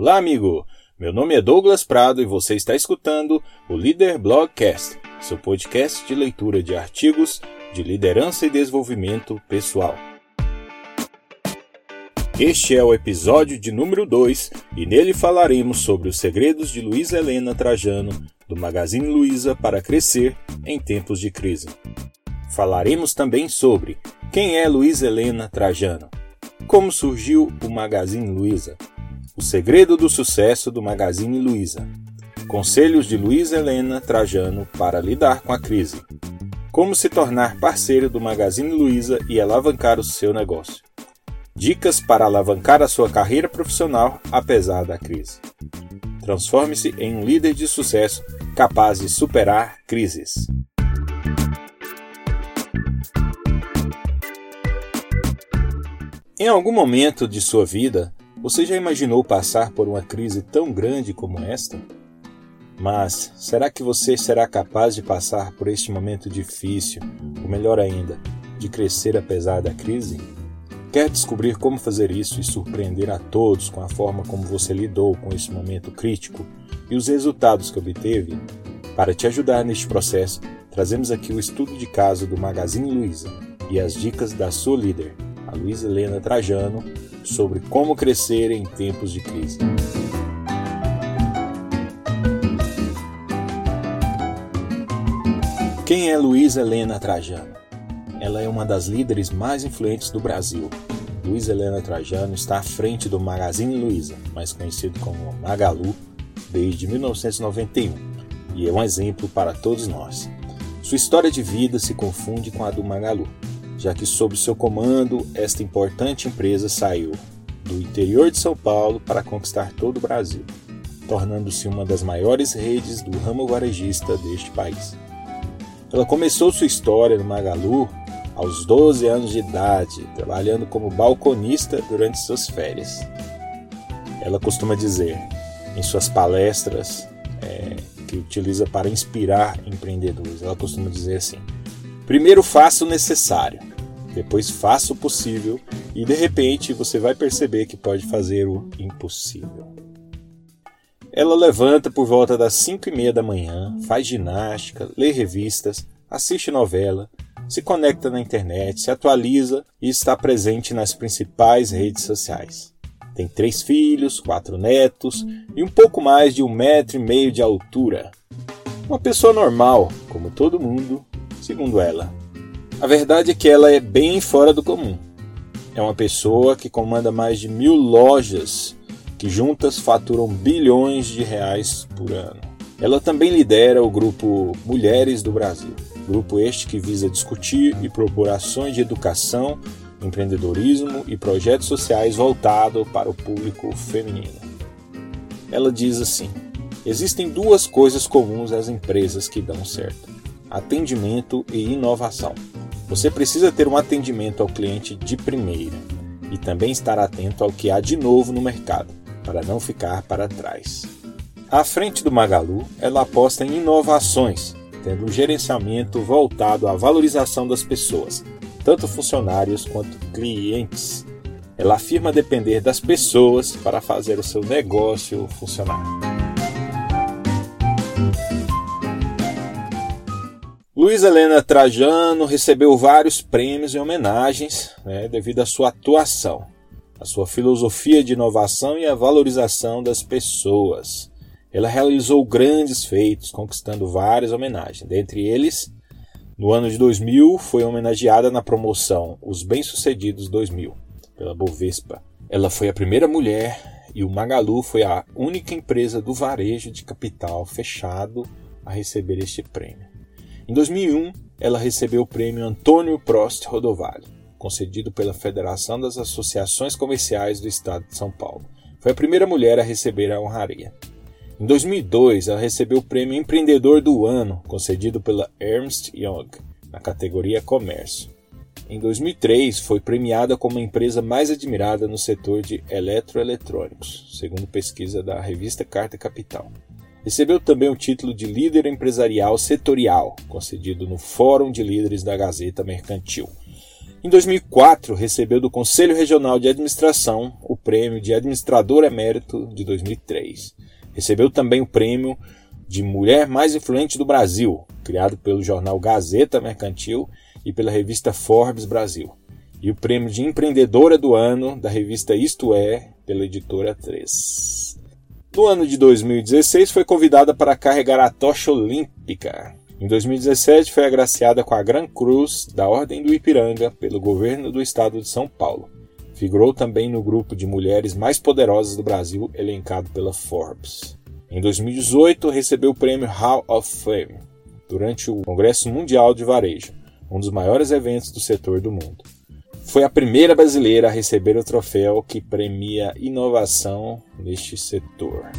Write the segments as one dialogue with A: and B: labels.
A: Olá, amigo! Meu nome é Douglas Prado e você está escutando o Líder Blogcast, seu podcast de leitura de artigos de liderança e desenvolvimento pessoal. Este é o episódio de número 2 e nele falaremos sobre os segredos de Luísa Helena Trajano, do Magazine Luiza para crescer em tempos de crise. Falaremos também sobre quem é Luísa Helena Trajano, como surgiu o Magazine Luiza, o segredo do sucesso do Magazine Luiza. Conselhos de Luiz Helena Trajano para lidar com a crise. Como se tornar parceiro do Magazine Luiza e alavancar o seu negócio. Dicas para alavancar a sua carreira profissional apesar da crise. Transforme-se em um líder de sucesso capaz de superar crises. Em algum momento de sua vida, você já imaginou passar por uma crise tão grande como esta? Mas será que você será capaz de passar por este momento difícil, ou melhor ainda, de crescer apesar da crise? Quer descobrir como fazer isso e surpreender a todos com a forma como você lidou com esse momento crítico e os resultados que obteve? Para te ajudar neste processo, trazemos aqui o estudo de caso do Magazine Luiza e as dicas da sua líder, a Luiza Helena Trajano, sobre como crescer em tempos de crise. Quem é Luísa Helena Trajano? Ela é uma das líderes mais influentes do Brasil. Luísa Helena Trajano está à frente do Magazine Luiza, mais conhecido como Magalu, desde 1991, e é um exemplo para todos nós. Sua história de vida se confunde com a do Magalu, já que sob seu comando esta importante empresa saiu do interior de São Paulo para conquistar todo o Brasil, tornando-se uma das maiores redes do ramo varejista deste país. Ela começou sua história no Magalu aos 12 anos de idade, trabalhando como balconista durante suas férias. Ela costuma dizer em suas palestras é, que utiliza para inspirar empreendedores, ela costuma dizer assim: primeiro faça o necessário, depois faça o possível e de repente você vai perceber que pode fazer o impossível. Ela levanta por volta das 5 e meia da manhã, faz ginástica, lê revistas, assiste novela, se conecta na internet, se atualiza e está presente nas principais redes sociais. Tem três filhos, quatro netos e um pouco mais de um metro e meio de altura. Uma pessoa normal, como todo mundo, segundo ela. A verdade é que ela é bem fora do comum. É uma pessoa que comanda mais de mil lojas que juntas faturam bilhões de reais por ano. Ela também lidera o grupo Mulheres do Brasil, grupo este que visa discutir e propor ações de educação, empreendedorismo e projetos sociais voltados para o público feminino. Ela diz assim: existem duas coisas comuns às empresas que dão certo: atendimento e inovação. Você precisa ter um atendimento ao cliente de primeira e também estar atento ao que há de novo no mercado, para não ficar para trás. À frente do Magalu, ela aposta em inovações, tendo um gerenciamento voltado à valorização das pessoas, tanto funcionários quanto clientes. Ela afirma depender das pessoas para fazer o seu negócio funcionar. Luiz Helena Trajano recebeu vários prêmios e homenagens né, devido à sua atuação, à sua filosofia de inovação e à valorização das pessoas. Ela realizou grandes feitos, conquistando várias homenagens. Dentre eles, no ano de 2000, foi homenageada na promoção Os Bem-Sucedidos 2000, pela Bovespa. Ela foi a primeira mulher e o Magalu foi a única empresa do varejo de capital fechado a receber este prêmio. Em 2001, ela recebeu o prêmio Antônio Prost Rodovalho, concedido pela Federação das Associações Comerciais do Estado de São Paulo. Foi a primeira mulher a receber a honraria. Em 2002, ela recebeu o prêmio Empreendedor do Ano, concedido pela Ernst Young, na categoria Comércio. Em 2003, foi premiada como a empresa mais admirada no setor de eletroeletrônicos, segundo pesquisa da revista Carta Capital. Recebeu também o título de líder empresarial setorial, concedido no Fórum de Líderes da Gazeta Mercantil. Em 2004, recebeu do Conselho Regional de Administração o prêmio de Administrador Emérito de 2003. Recebeu também o prêmio de Mulher Mais Influente do Brasil, criado pelo jornal Gazeta Mercantil e pela revista Forbes Brasil, e o prêmio de Empreendedora do Ano da revista Isto É, pela editora 3. No ano de 2016, foi convidada para carregar a tocha olímpica em 2017, foi agraciada com a Gran Cruz da Ordem do Ipiranga pelo governo do estado de São Paulo. Figurou também no grupo de mulheres mais poderosas do Brasil, elencado pela Forbes. Em 2018, recebeu o prêmio Hall of Fame durante o Congresso Mundial de Varejo, um dos maiores eventos do setor do mundo. Foi a primeira brasileira a receber o troféu que premia inovação neste setor.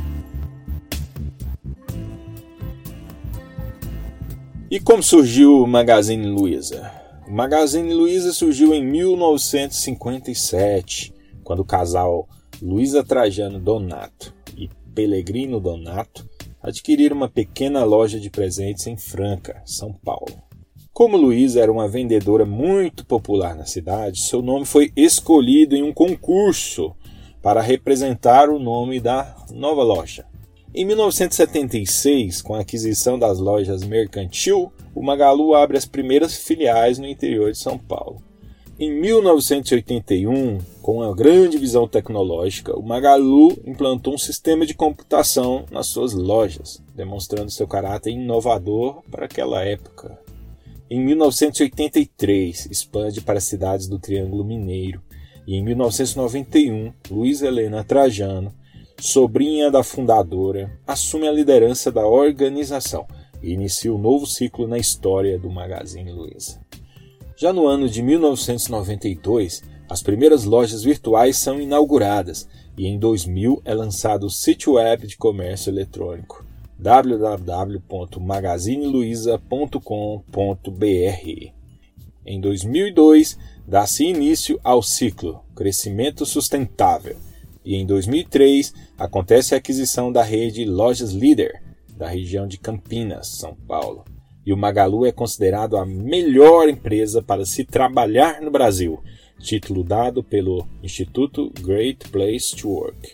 A: E como surgiu o Magazine Luiza? O Magazine Luiza surgiu em 1957, quando o casal Luiza Trajano Donato e Pellegrino Donato adquiriram uma pequena loja de presentes em Franca, São Paulo. Como Luiza era uma vendedora muito popular na cidade, seu nome foi escolhido em um concurso para representar o nome da nova loja. Em 1976, com a aquisição das lojas Mercantil, o Magalu abre as primeiras filiais no interior de São Paulo. Em 1981, com uma grande visão tecnológica, o Magalu implantou um sistema de computação nas suas lojas, demonstrando seu caráter inovador para aquela época. Em 1983, expande para as cidades do Triângulo Mineiro. E em 1991, Luiz Helena Trajano sobrinha da fundadora, assume a liderança da organização e inicia um novo ciclo na história do Magazine Luiza. Já no ano de 1992, as primeiras lojas virtuais são inauguradas e em 2000 é lançado o sítio web de comércio eletrônico www.magazineluiza.com.br. Em 2002, dá-se início ao ciclo Crescimento Sustentável e em 2003 acontece a aquisição da rede Lojas Líder, da região de Campinas, São Paulo. E o Magalu é considerado a melhor empresa para se trabalhar no Brasil, título dado pelo Instituto Great Place to Work.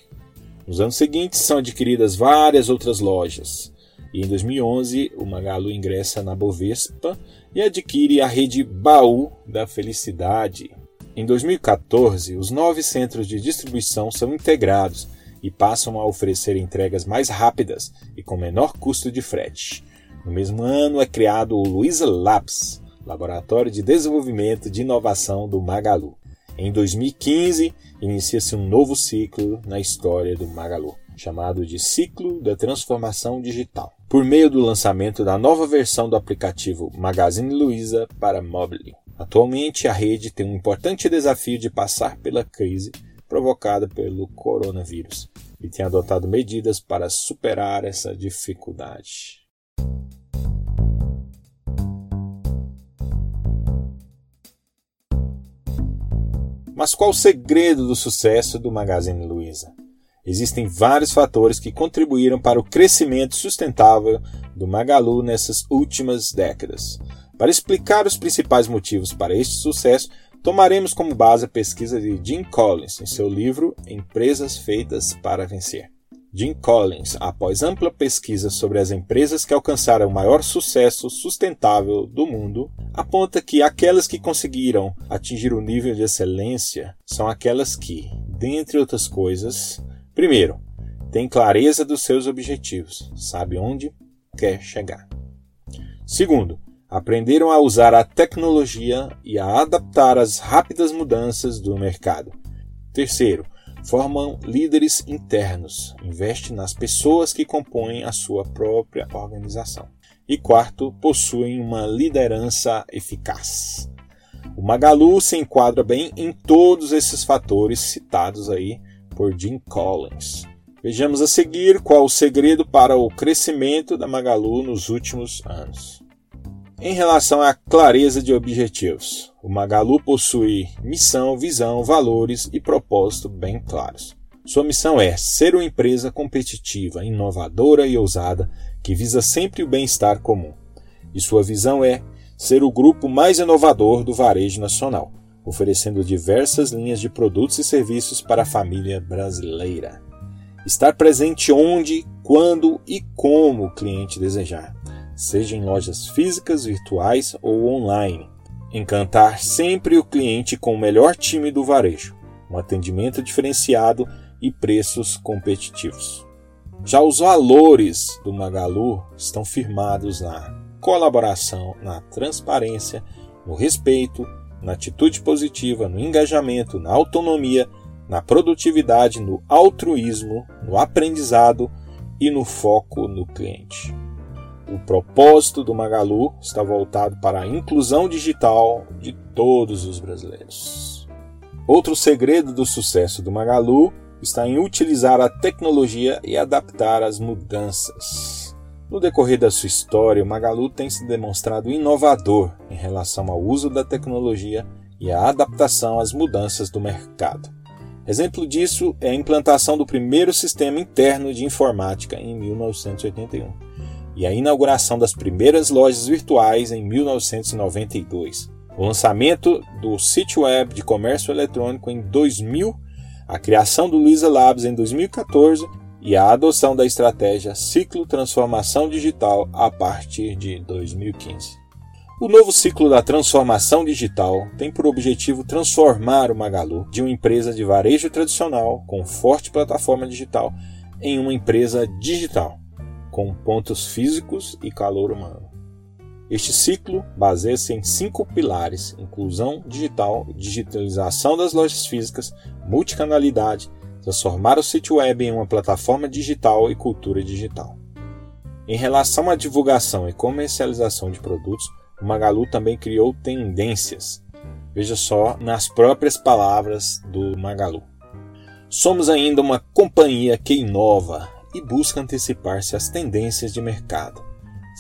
A: Nos anos seguintes são adquiridas várias outras lojas, e em 2011 o Magalu ingressa na Bovespa e adquire a rede Baú da Felicidade, em 2014, os nove centros de distribuição são integrados e passam a oferecer entregas mais rápidas e com menor custo de frete. No mesmo ano é criado o Luiza Labs, Laboratório de Desenvolvimento de Inovação do Magalu. Em 2015, inicia-se um novo ciclo na história do Magalu, chamado de Ciclo da Transformação Digital, por meio do lançamento da nova versão do aplicativo Magazine Luiza para mobile. Atualmente, a rede tem um importante desafio de passar pela crise provocada pelo coronavírus e tem adotado medidas para superar essa dificuldade. Mas qual o segredo do sucesso do Magazine Luiza? Existem vários fatores que contribuíram para o crescimento sustentável do Magalu nessas últimas décadas. Para explicar os principais motivos para este sucesso, tomaremos como base a pesquisa de Jim Collins em seu livro Empresas Feitas para Vencer. Jim Collins, após ampla pesquisa sobre as empresas que alcançaram o maior sucesso sustentável do mundo, aponta que aquelas que conseguiram atingir o nível de excelência são aquelas que, dentre outras coisas, primeiro, têm clareza dos seus objetivos, sabe onde quer chegar. Segundo, aprenderam a usar a tecnologia e a adaptar às rápidas mudanças do mercado. Terceiro, formam líderes internos, investem nas pessoas que compõem a sua própria organização. E quarto, possuem uma liderança eficaz. O Magalu se enquadra bem em todos esses fatores citados aí por Jim Collins. Vejamos a seguir qual o segredo para o crescimento da Magalu nos últimos anos. Em relação à clareza de objetivos, o Magalu possui missão, visão, valores e propósito bem claros. Sua missão é ser uma empresa competitiva, inovadora e ousada que visa sempre o bem-estar comum. E sua visão é ser o grupo mais inovador do varejo nacional, oferecendo diversas linhas de produtos e serviços para a família brasileira. Estar presente onde, quando e como o cliente desejar, seja em lojas físicas, virtuais ou online. Encantar sempre o cliente com o melhor time do varejo, um atendimento diferenciado e preços competitivos. Já os valores do Magalu estão firmados na colaboração, na transparência, no respeito, na atitude positiva, no engajamento, na autonomia, na produtividade, no altruísmo, no aprendizado e no foco no cliente. O propósito do Magalu está voltado para a inclusão digital de todos os brasileiros. Outro segredo do sucesso do Magalu está em utilizar a tecnologia e adaptar as mudanças. No decorrer da sua história, o Magalu tem se demonstrado inovador em relação ao uso da tecnologia e à adaptação às mudanças do mercado. Exemplo disso é a implantação do primeiro sistema interno de informática em 1981 e a inauguração das primeiras lojas virtuais em 1992, o lançamento do sítio web de comércio eletrônico em 2000, a criação do Luiza Labs em 2014 e a adoção da estratégia Ciclo Transformação Digital a partir de 2015. O novo ciclo da transformação digital tem por objetivo transformar o Magalu de uma empresa de varejo tradicional com forte plataforma digital em uma empresa digital, com pontos físicos e calor humano. Este ciclo baseia-se em cinco pilares: inclusão digital, digitalização das lojas físicas, multicanalidade, transformar o sítio web em uma plataforma digital e cultura digital. Em relação à divulgação e comercialização de produtos, o Magalu também criou tendências. Veja só nas próprias palavras do Magalu. Somos ainda uma companhia que inova e busca antecipar-se às tendências de mercado.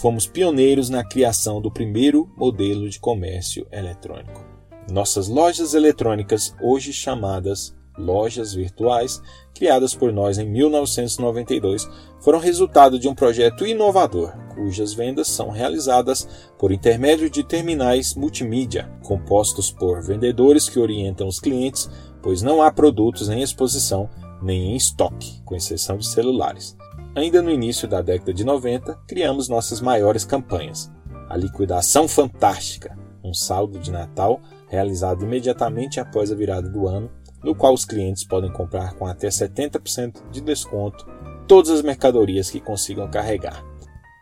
A: Fomos pioneiros na criação do primeiro modelo de comércio eletrônico. Nossas lojas eletrônicas, hoje chamadas lojas virtuais, criadas por nós em 1992, foram resultado de um projeto inovador, cujas vendas são realizadas por intermédio de terminais multimídia, compostos por vendedores que orientam os clientes, pois não há produtos em exposição nem em estoque, com exceção de celulares. Ainda no início da década de 90, criamos nossas maiores campanhas. A liquidação fantástica, um saldo de Natal realizado imediatamente após a virada do ano no qual os clientes podem comprar com até 70% de desconto todas as mercadorias que consigam carregar.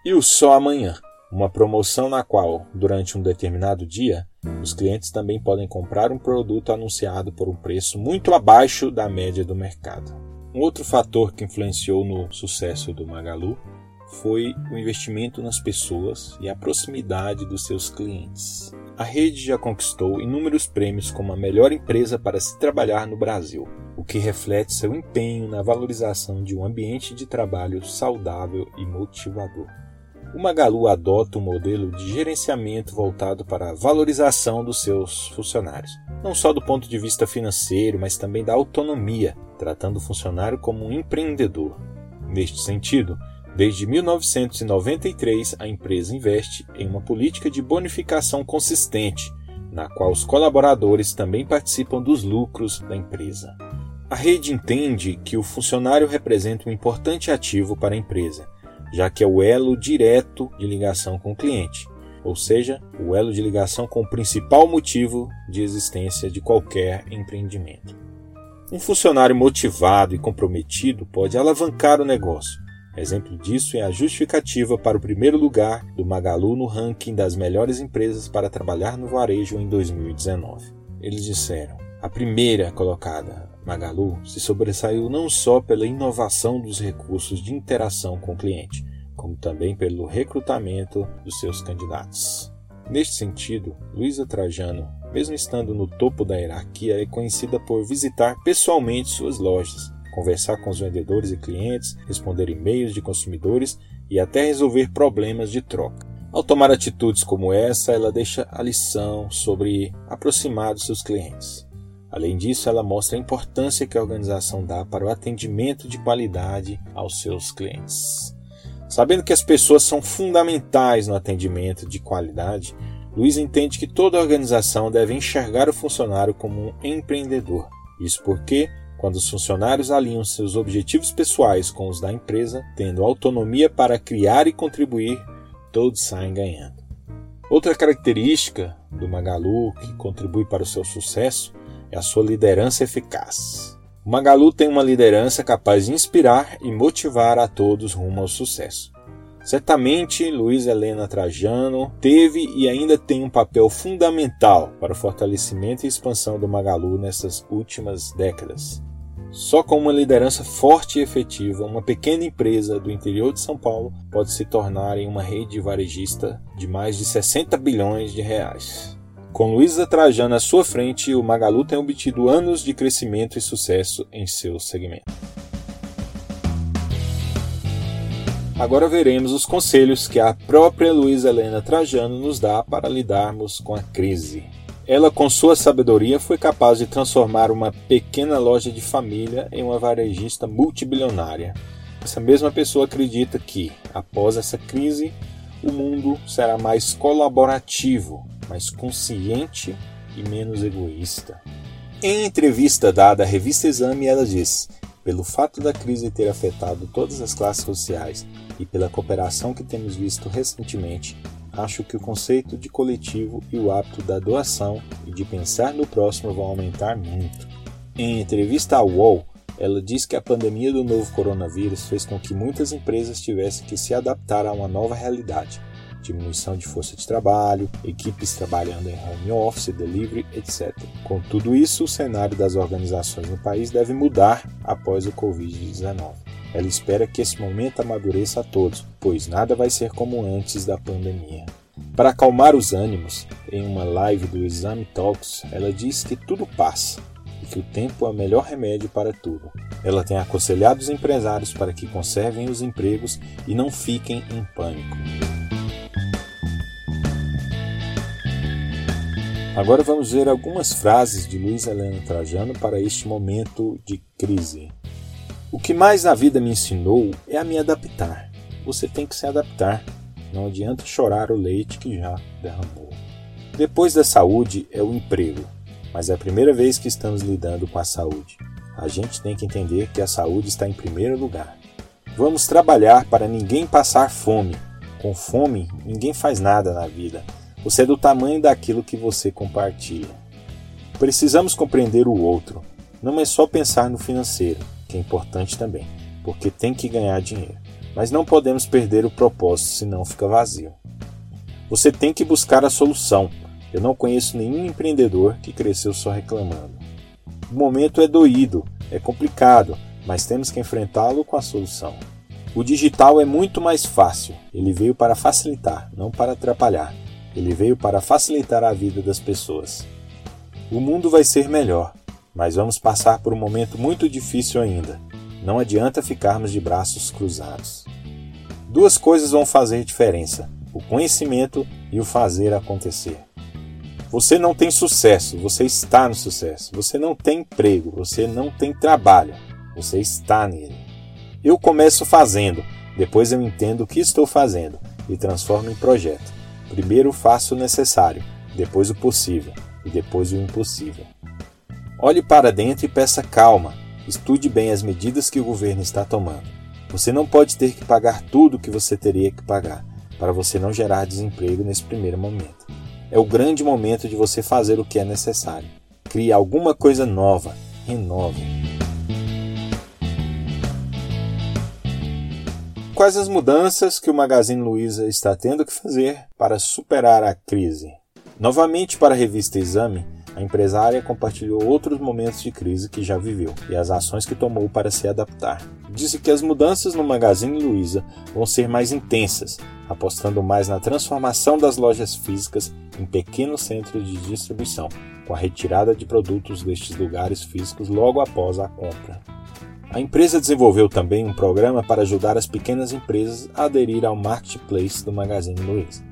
A: E o Só Amanhã, uma promoção na qual, durante um determinado dia, os clientes também podem comprar um produto anunciado por um preço muito abaixo da média do mercado. Um outro fator que influenciou no sucesso do Magalu foi o investimento nas pessoas e a proximidade dos seus clientes. A rede já conquistou inúmeros prêmios como a melhor empresa para se trabalhar no Brasil, o que reflete seu empenho na valorização de um ambiente de trabalho saudável e motivador. O Magalu adota um modelo de gerenciamento voltado para a valorização dos seus funcionários, não só do ponto de vista financeiro, mas também da autonomia, tratando o funcionário como um empreendedor. Neste sentido, Desde 1993, a empresa investe em uma política de bonificação consistente, na qual os colaboradores também participam dos lucros da empresa. A rede entende que o funcionário representa um importante ativo para a empresa, já que é o elo direto de ligação com o cliente, ou seja, o elo de ligação com o principal motivo de existência de qualquer empreendimento. Um funcionário motivado e comprometido pode alavancar o negócio, Exemplo disso é a justificativa para o primeiro lugar do Magalu no ranking das melhores empresas para trabalhar no varejo em 2019. Eles disseram: a primeira colocada, Magalu, se sobressaiu não só pela inovação dos recursos de interação com o cliente, como também pelo recrutamento dos seus candidatos. Neste sentido, Luísa Trajano, mesmo estando no topo da hierarquia, é conhecida por visitar pessoalmente suas lojas, conversar com os vendedores e clientes, responder e-mails de consumidores e até resolver problemas de troca. Ao tomar atitudes como essa, ela deixa a lição sobre aproximar dos seus clientes. Além disso, ela mostra a importância que a organização dá para o atendimento de qualidade aos seus clientes. Sabendo que as pessoas são fundamentais no atendimento de qualidade, Luiz entende que toda organização deve enxergar o funcionário como um empreendedor. Isso porque, quando os funcionários alinham seus objetivos pessoais com os da empresa, tendo autonomia para criar e contribuir, todos saem ganhando. Outra característica do Magalu que contribui para o seu sucesso é a sua liderança eficaz. O Magalu tem uma liderança capaz de inspirar e motivar a todos rumo ao sucesso. Certamente, Luiz Helena Trajano teve e ainda tem um papel fundamental para o fortalecimento e expansão do Magalu nessas últimas décadas. Só com uma liderança forte e efetiva, uma pequena empresa do interior de São Paulo pode se tornar em uma rede varejista de mais de 60 bilhões de reais. Com Luísa Trajano à sua frente, o Magalu tem obtido anos de crescimento e sucesso em seu segmento. Agora veremos os conselhos que a própria Luísa Helena Trajano nos dá para lidarmos com a crise. Ela, com sua sabedoria, foi capaz de transformar uma pequena loja de família em uma varejista multibilionária. Essa mesma pessoa acredita que, após essa crise, o mundo será mais colaborativo, mais consciente e menos egoísta. Em entrevista dada à revista Exame, ela diz: pelo fato da crise ter afetado todas as classes sociais e pela cooperação que temos visto recentemente, acho que o conceito de coletivo e o hábito da doação e de pensar no próximo vão aumentar muito. Em entrevista ao UOL, ela diz que a pandemia do novo coronavírus fez com que muitas empresas tivessem que se adaptar a uma nova realidade diminuição de força de trabalho, equipes trabalhando em home office, delivery, etc. Com tudo isso, o cenário das organizações no país deve mudar após o Covid-19. Ela espera que esse momento amadureça a todos, pois nada vai ser como antes da pandemia. Para acalmar os ânimos, em uma live do Exame Talks, ela diz que tudo passa e que o tempo é o melhor remédio para tudo. Ela tem aconselhado os empresários para que conservem os empregos e não fiquem em pânico. Agora vamos ver algumas frases de Luiz Helena Trajano para este momento de crise. O que mais na vida me ensinou é a me adaptar. Você tem que se adaptar. Não adianta chorar o leite que já derramou. Depois da saúde é o emprego, mas é a primeira vez que estamos lidando com a saúde. A gente tem que entender que a saúde está em primeiro lugar. Vamos trabalhar para ninguém passar fome. Com fome, ninguém faz nada na vida você é do tamanho daquilo que você compartilha. Precisamos compreender o outro. Não é só pensar no financeiro, que é importante também, porque tem que ganhar dinheiro. Mas não podemos perder o propósito, senão fica vazio. Você tem que buscar a solução. Eu não conheço nenhum empreendedor que cresceu só reclamando. O momento é doído, é complicado, mas temos que enfrentá-lo com a solução. O digital é muito mais fácil, ele veio para facilitar, não para atrapalhar. Ele veio para facilitar a vida das pessoas. O mundo vai ser melhor, mas vamos passar por um momento muito difícil ainda. Não adianta ficarmos de braços cruzados. Duas coisas vão fazer diferença: o conhecimento e o fazer acontecer. Você não tem sucesso, você está no sucesso. Você não tem emprego, você não tem trabalho, você está nele. Eu começo fazendo, depois eu entendo o que estou fazendo e transformo em projeto. Primeiro faça o necessário, depois o possível e depois o impossível. Olhe para dentro e peça calma. Estude bem as medidas que o governo está tomando. Você não pode ter que pagar tudo o que você teria que pagar, para você não gerar desemprego nesse primeiro momento. É o grande momento de você fazer o que é necessário. Crie alguma coisa nova. Renove. Quais as mudanças que o Magazine Luiza está tendo que fazer para superar a crise? Novamente, para a revista Exame, a empresária compartilhou outros momentos de crise que já viveu e as ações que tomou para se adaptar. Disse que as mudanças no Magazine Luiza vão ser mais intensas, apostando mais na transformação das lojas físicas em pequenos centros de distribuição, com a retirada de produtos destes lugares físicos logo após a compra. A empresa desenvolveu também um programa para ajudar as pequenas empresas a aderir ao marketplace do Magazine Luiza.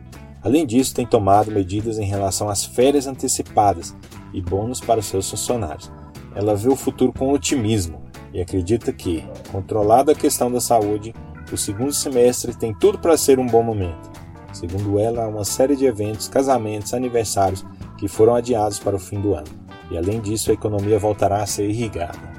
A: Além disso, tem tomado medidas em relação às férias antecipadas e bônus para seus funcionários. Ela vê o futuro com otimismo e acredita que, controlada a questão da saúde, o segundo semestre tem tudo para ser um bom momento. Segundo ela, há uma série de eventos, casamentos, aniversários que foram adiados para o fim do ano. E além disso, a economia voltará a ser irrigada.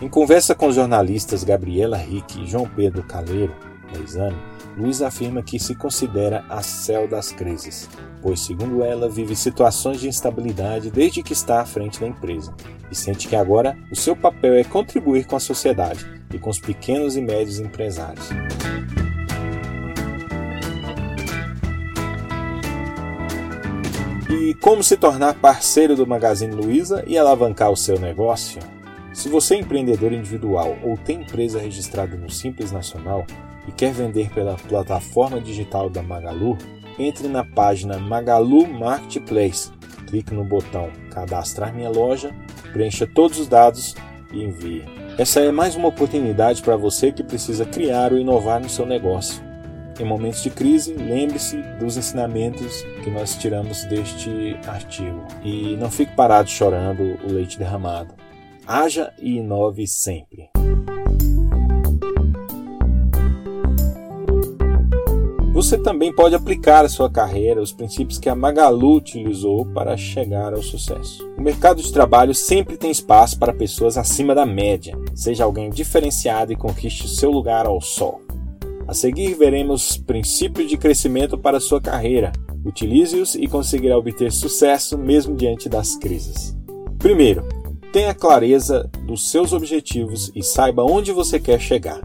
A: Em conversa com os jornalistas Gabriela Rick e João Pedro Caleiro, da Exame, Luiz afirma que se considera a céu das crises, pois, segundo ela, vive situações de instabilidade desde que está à frente da empresa e sente que agora o seu papel é contribuir com a sociedade e com os pequenos e médios empresários. E como se tornar parceiro do Magazine Luiza e alavancar o seu negócio? Se você é empreendedor individual ou tem empresa registrada no Simples Nacional, e quer vender pela plataforma digital da Magalu, entre na página Magalu Marketplace, clique no botão Cadastrar minha loja, preencha todos os dados e envie. Essa é mais uma oportunidade para você que precisa criar ou inovar no seu negócio. Em momentos de crise, lembre-se dos ensinamentos que nós tiramos deste artigo e não fique parado chorando o leite derramado. Haja e inove sempre. Você também pode aplicar à sua carreira os princípios que a Magalu utilizou para chegar ao sucesso. O mercado de trabalho sempre tem espaço para pessoas acima da média. Seja alguém diferenciado e conquiste seu lugar ao sol. A seguir, veremos princípios de crescimento para a sua carreira. Utilize-os e conseguirá obter sucesso mesmo diante das crises. Primeiro, tenha clareza dos seus objetivos e saiba onde você quer chegar.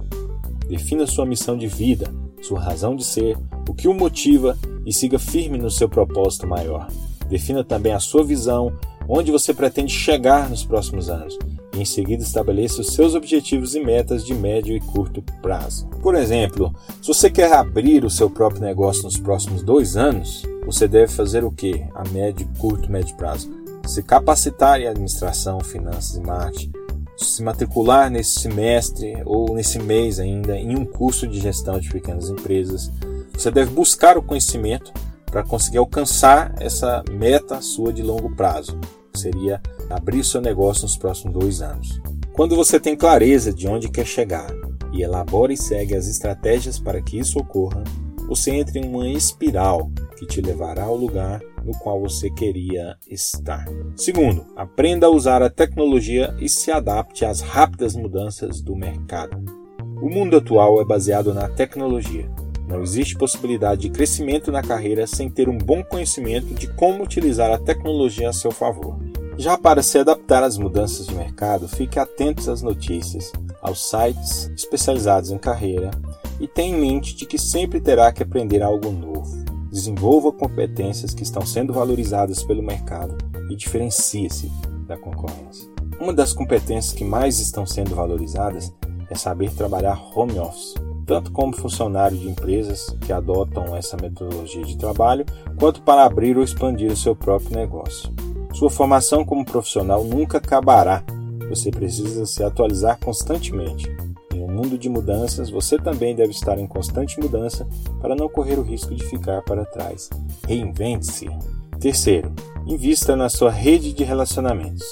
A: Defina sua missão de vida sua razão de ser, o que o motiva e siga firme no seu propósito maior. Defina também a sua visão, onde você pretende chegar nos próximos anos, e em seguida estabeleça os seus objetivos e metas de médio e curto prazo. Por exemplo, se você quer abrir o seu próprio negócio nos próximos dois anos, você deve fazer o que a médio, curto, médio prazo? Se capacitar em administração, finanças e marketing, se matricular nesse semestre ou nesse mês ainda em um curso de gestão de pequenas empresas. Você deve buscar o conhecimento para conseguir alcançar essa meta sua de longo prazo. Seria abrir seu negócio nos próximos dois anos. Quando você tem clareza de onde quer chegar e elabora e segue as estratégias para que isso ocorra, você entra em uma espiral que te levará ao lugar no qual você queria estar. Segundo, aprenda a usar a tecnologia e se adapte às rápidas mudanças do mercado. O mundo atual é baseado na tecnologia. Não existe possibilidade de crescimento na carreira sem ter um bom conhecimento de como utilizar a tecnologia a seu favor. Já para se adaptar às mudanças de mercado, fique atento às notícias, aos sites especializados em carreira e tenha em mente de que sempre terá que aprender algo novo. Desenvolva competências que estão sendo valorizadas pelo mercado e diferencie-se da concorrência. Uma das competências que mais estão sendo valorizadas é saber trabalhar home office, tanto como funcionário de empresas que adotam essa metodologia de trabalho, quanto para abrir ou expandir o seu próprio negócio. Sua formação como profissional nunca acabará. Você precisa se atualizar constantemente mundo de mudanças, você também deve estar em constante mudança para não correr o risco de ficar para trás. Reinvente-se. Terceiro, invista na sua rede de relacionamentos.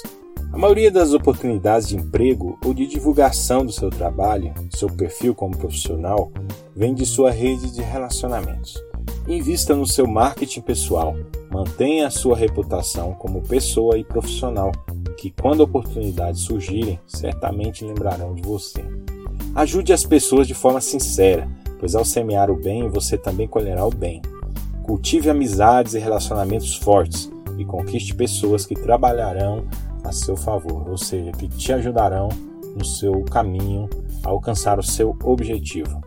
A: A maioria das oportunidades de emprego ou de divulgação do seu trabalho, seu perfil como profissional, vem de sua rede de relacionamentos. Invista no seu marketing pessoal. Mantenha a sua reputação como pessoa e profissional, que quando oportunidades surgirem, certamente lembrarão de você. Ajude as pessoas de forma sincera, pois ao semear o bem, você também colherá o bem. Cultive amizades e relacionamentos fortes e conquiste pessoas que trabalharão a seu favor, ou seja, que te ajudarão no seu caminho a alcançar o seu objetivo.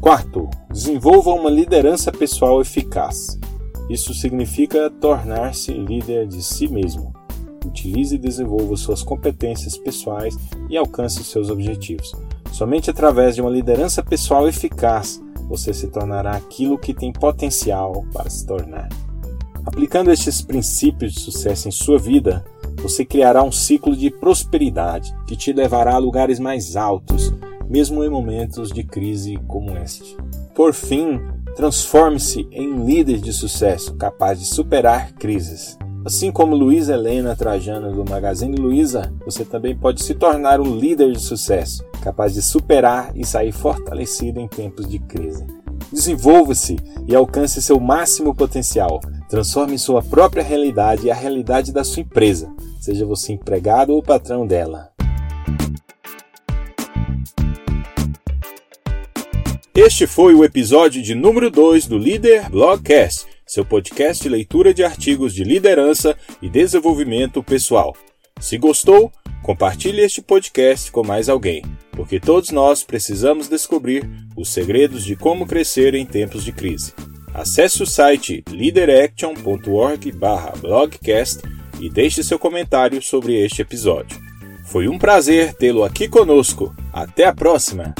A: Quarto, desenvolva uma liderança pessoal eficaz. Isso significa tornar-se líder de si mesmo. Utilize e desenvolva suas competências pessoais e alcance seus objetivos. Somente através de uma liderança pessoal eficaz você se tornará aquilo que tem potencial para se tornar. Aplicando estes princípios de sucesso em sua vida, você criará um ciclo de prosperidade que te levará a lugares mais altos, mesmo em momentos de crise como este. Por fim, transforme-se em líder de sucesso capaz de superar crises. Assim como Luísa Helena Trajano do Magazine Luiza, você também pode se tornar um líder de sucesso, capaz de superar e sair fortalecido em tempos de crise. Desenvolva-se e alcance seu máximo potencial. Transforme sua própria realidade e a realidade da sua empresa, seja você empregado ou patrão dela. Este foi o episódio de número 2 do Líder Blogcast, seu podcast de leitura de artigos de liderança e desenvolvimento pessoal. Se gostou, compartilhe este podcast com mais alguém, porque todos nós precisamos descobrir os segredos de como crescer em tempos de crise. Acesse o site leaderaction.org/blogcast e deixe seu comentário sobre este episódio. Foi um prazer tê-lo aqui conosco. Até a próxima!